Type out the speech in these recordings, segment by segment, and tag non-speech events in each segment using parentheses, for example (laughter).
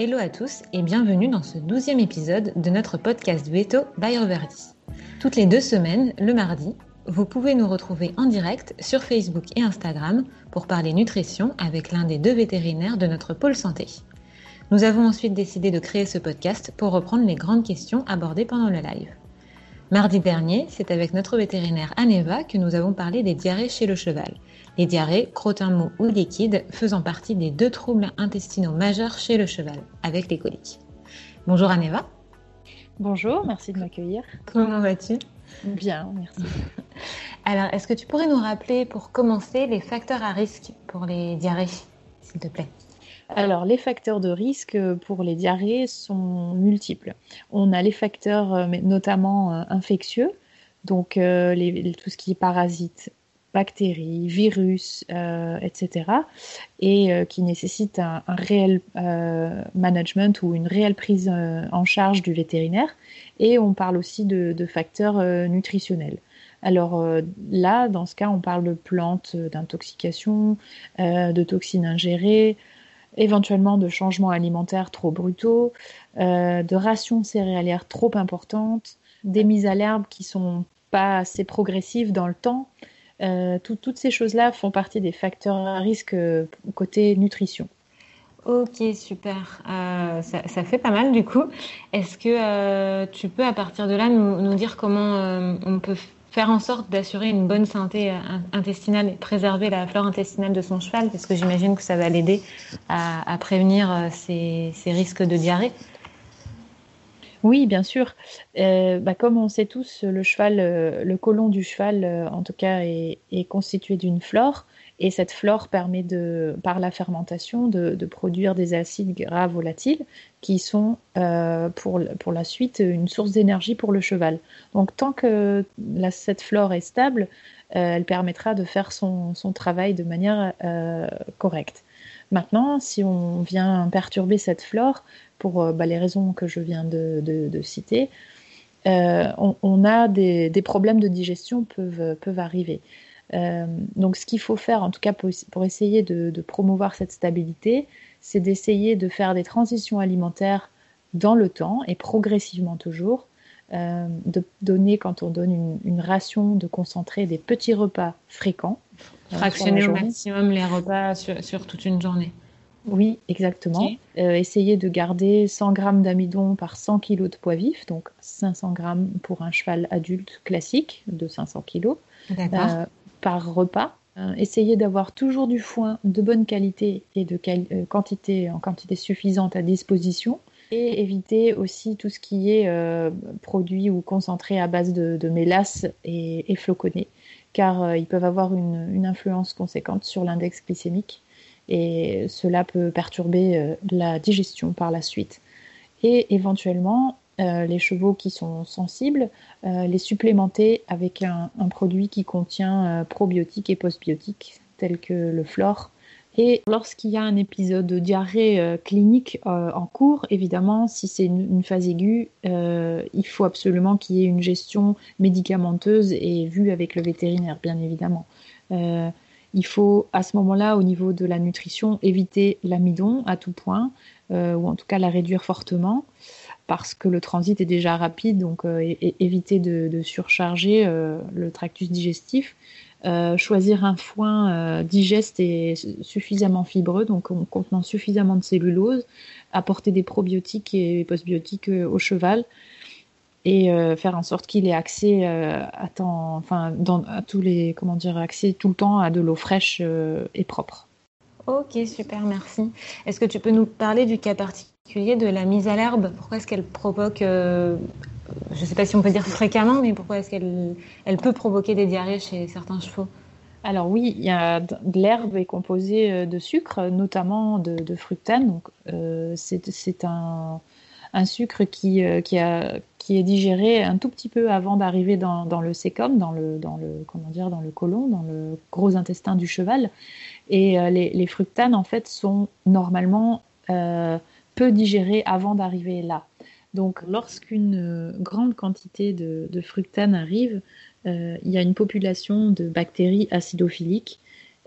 Hello à tous et bienvenue dans ce douzième épisode de notre podcast Veto by Roverdi. Toutes les deux semaines, le mardi, vous pouvez nous retrouver en direct sur Facebook et Instagram pour parler nutrition avec l'un des deux vétérinaires de notre pôle santé. Nous avons ensuite décidé de créer ce podcast pour reprendre les grandes questions abordées pendant le live. Mardi dernier, c'est avec notre vétérinaire Aneva que nous avons parlé des diarrhées chez le cheval. Les diarrhées, crottin mou ou liquide, faisant partie des deux troubles intestinaux majeurs chez le cheval, avec les coliques. Bonjour Aneva. Bonjour, merci de m'accueillir. Comment vas-tu? Bien, merci. (laughs) Alors, est-ce que tu pourrais nous rappeler pour commencer les facteurs à risque pour les diarrhées, s'il te plaît? Alors, les facteurs de risque pour les diarrhées sont multiples. On a les facteurs euh, notamment euh, infectieux, donc euh, tout ce qui est parasites, bactéries, virus, etc., et qui nécessitent un, réel management ou une réelle prise en charge du vétérinaire. Et on parle aussi de facteurs nutritionnels. Alors là, dans ce cas, on parle de plantes d'intoxication, de toxines ingérées, éventuellement de changements alimentaires trop brutaux, euh, de rations céréalières trop importantes, des mises à l'herbe qui sont pas assez progressives dans le temps. Euh, toutes ces choses-là font partie des facteurs à risque euh, côté nutrition. Ok, super. ça, fait pas mal du coup. Est-ce que tu peux à partir de là nous, nous dire comment on peut faire en sorte d'assurer une bonne santé euh, intestinale et préserver la flore intestinale de son cheval, parce que j'imagine que ça va l'aider à, prévenir euh, ces, risques de diarrhée. Oui, bien sûr. Euh, bah, comme on sait tous, le cheval, le côlon du cheval, en tout cas, est constitué d'une flore. Et cette flore permet de, par la fermentation de, produire des acides gras volatiles qui sont euh, pour, pour, la suite une source d'énergie pour le cheval. Donc tant que cette flore est stable, euh, elle permettra de faire son, son travail de manière euh, correcte. Maintenant, si on vient perturber cette flore pour bah, les raisons que je viens de, de, citer, on, on, a des, des, problèmes de digestion peuvent, peuvent arriver. Euh, donc ce qu'il faut faire, en tout cas pour, essayer de, promouvoir cette stabilité, c'est d'essayer de faire des transitions alimentaires dans le temps et progressivement toujours, euh, de donner quand on donne une, ration de concentrer des petits repas fréquents. Euh, Fractionner au maximum les repas sur, toute une journée. Oui, exactement. essayer de garder 100 grammes d'amidon par 100 kg de poids vif, donc 500 grammes pour un cheval adulte classique de 500 kg. D'accord par repas. Euh, essayer d'avoir toujours du foin de bonne qualité et de euh, quantité en quantité suffisante à disposition et éviter aussi tout ce qui est euh, produit ou concentré à base de, mélasse et, et, floconné car ils peuvent avoir une, une influence conséquente sur l'index glycémique et cela peut perturber la digestion par la suite. Et éventuellement, euh, les chevaux qui sont sensibles, euh, les supplémenter avec un, produit qui contient euh, probiotiques et postbiotiques tels que le flore. Et lorsqu'il y a un épisode de diarrhée clinique en cours, évidemment, si c'est une, phase aiguë, il faut absolument qu'il y ait une gestion médicamenteuse et vue avec le vétérinaire, bien évidemment. il faut à ce moment-là, au niveau de la nutrition, éviter l'amidon à tout point, ou en tout cas la réduire fortement parce que le transit est déjà rapide, donc euh, éviter de, surcharger euh, le tractus digestif. Euh, choisir un foin digeste et suffisamment fibreux, donc contenant suffisamment de cellulose, apporter des probiotiques et postbiotiques au cheval et faire en sorte qu'il ait accès à temps, enfin, à tous les, comment dire, accès tout le temps à de l'eau fraîche et propre. Ok, super, merci. Est-ce que tu peux nous parler du cas particulier? De la mise à l'herbe Pourquoi est-ce qu'elle provoque, euh, je ne sais pas si on peut dire fréquemment, mais pourquoi est-ce qu'elle elle peut provoquer des diarrhées chez certains chevaux? Alors oui, de l'herbe est composée euh, de sucre, notamment de, fructane. Donc euh, c'est un, sucre qui, est digéré un tout petit peu avant d'arriver dans, le sécom, dans le, dans comment dire, dans le côlon, dans le gros intestin du cheval. Et les, les, fructanes en fait sont normalement peu digérer avant d'arriver là. Donc lorsqu'une euh, grande quantité de, fructane arrive, euh, il y a une population de bactéries acidophiliques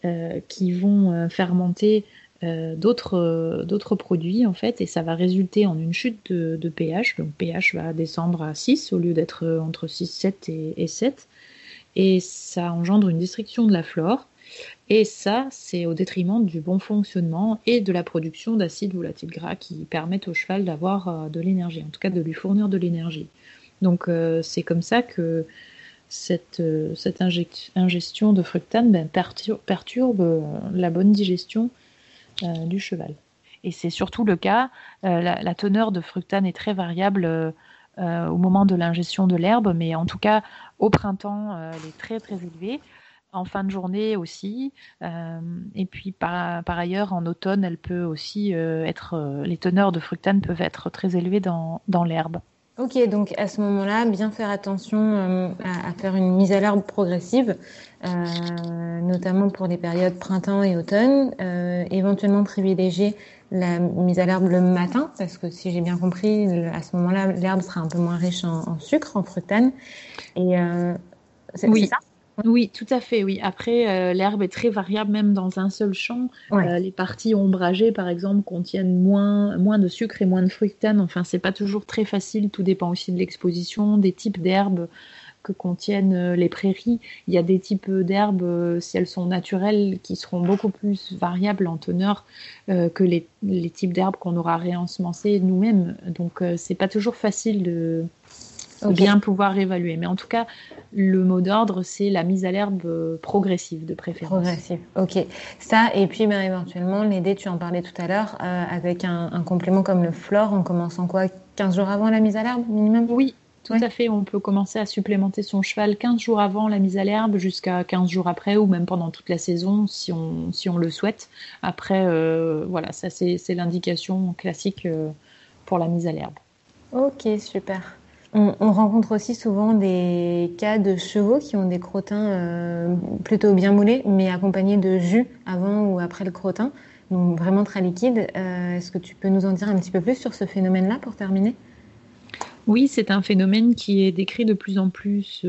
euh, qui vont fermenter d'autres produits en fait et ça va résulter en une chute de, pH. Donc pH va descendre à 6 au lieu d'être entre 6, 7 et, et 7 et ça engendre une destruction de la flore. Et ça, c'est au détriment du bon fonctionnement et de la production d'acides volatiles gras qui permettent au cheval d'avoir euh, de l'énergie, en tout cas de lui fournir de l'énergie. Donc euh, c'est comme ça que cette, euh, ingestion de fructane ben, perturbe, la bonne digestion du cheval. Et c'est surtout le cas, la, teneur de fructane est très variable au moment de l'ingestion de l'herbe, mais en tout cas au printemps, elle est très très élevée en fin de journée aussi. Euh, et puis par, par, ailleurs, en automne, elle peut aussi euh, être, euh, les teneurs de fructane peuvent être très élevées dans, dans l'herbe. Ok, donc à ce moment-là, bien faire attention à, faire une mise à l'herbe progressive, notamment pour les périodes printemps et automne. éventuellement privilégier la mise à l'herbe le matin, parce que si j'ai bien compris, à ce moment-là, l'herbe sera un peu moins riche en, en sucre, en fructane. Et c'est oui. ça? Oui, tout à fait, oui. Après, euh, l'herbe est très variable même dans un seul champ. Euh, les parties ombragées, par exemple, contiennent moins, moins de sucre et moins de fructane. Enfin, c'est pas toujours très facile. Tout dépend aussi de l'exposition, des types d'herbes que contiennent euh, les prairies. Il y a des types d'herbes, si elles sont naturelles, qui seront beaucoup plus variables en teneur que les, les types d'herbes qu'on aura réensemencées nous-mêmes. Donc, c'est pas toujours facile de bien pouvoir évaluer. Mais en tout cas, le mot d'ordre, c'est la mise à l'herbe euh, progressive de préférence. Progressive, ok. Ça, et puis ben, éventuellement, l'aider, tu en parlais tout à l'heure, euh, avec un, complément comme le flore, en commençant quoi 15 jours avant la mise à l'herbe, minimum? Oui, tout à fait. On peut commencer à supplémenter son cheval 15 jours avant la mise à l'herbe jusqu'à 15 jours après ou même pendant toute la saison si on, si on le souhaite. Après, euh, voilà, ça c'est l'indication classique pour la mise à l'herbe. Ok, super. On, rencontre aussi souvent des cas de chevaux qui ont des crottins euh, plutôt bien moulés, mais accompagnés de jus avant ou après le crottin, donc vraiment très liquide. Euh, est-ce que tu peux nous en dire un petit peu plus sur ce phénomène-là pour terminer? Oui, c'est un phénomène qui est décrit de plus en plus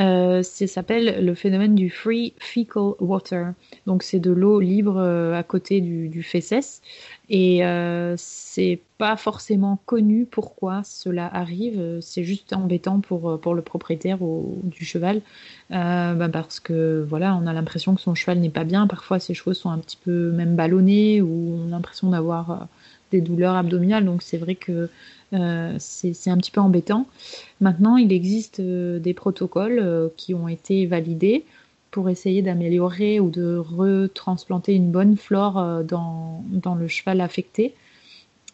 euh, ça s'appelle le phénomène du free fecal water. Donc c'est de l'eau libre à côté du, du fesses. Et euh, c'est pas forcément connu pourquoi cela arrive. C'est juste embêtant pour, pour le propriétaire du cheval, euh, bah parce que voilà, on a l'impression que son cheval n'est pas bien. Parfois, ses chevaux sont un petit peu même ballonnés ou on a l'impression d'avoir euh, des douleurs abdominales. Donc c'est vrai que euh, c'est un petit peu embêtant. Maintenant, il existe euh, des protocoles euh, qui ont été validés pour essayer d'améliorer ou de retransplanter une bonne flore dans, le cheval affecté.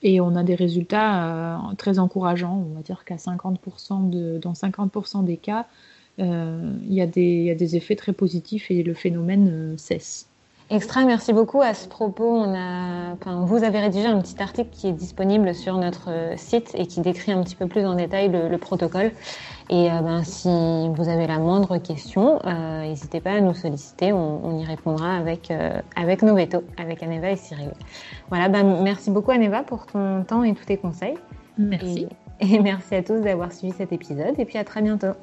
Et on a des résultats très encourageants. On va dire qu'à 50% de, dans 50% des cas, il y, a des effets très positifs et le phénomène cesse. Extra, merci beaucoup. À ce propos, on a, enfin, vous avez rédigé un petit article qui est disponible sur notre site et qui décrit un petit peu plus en détail le, le protocole. Et euh, ben, si vous avez la moindre question, euh, n'hésitez pas à nous solliciter, on, on y répondra avec, euh, avec nos vétos, avec Aneva et Cyril. Voilà, ben, merci beaucoup Aneva pour ton temps et tous tes conseils. Merci. et merci à tous d'avoir suivi cet épisode et puis à très bientôt.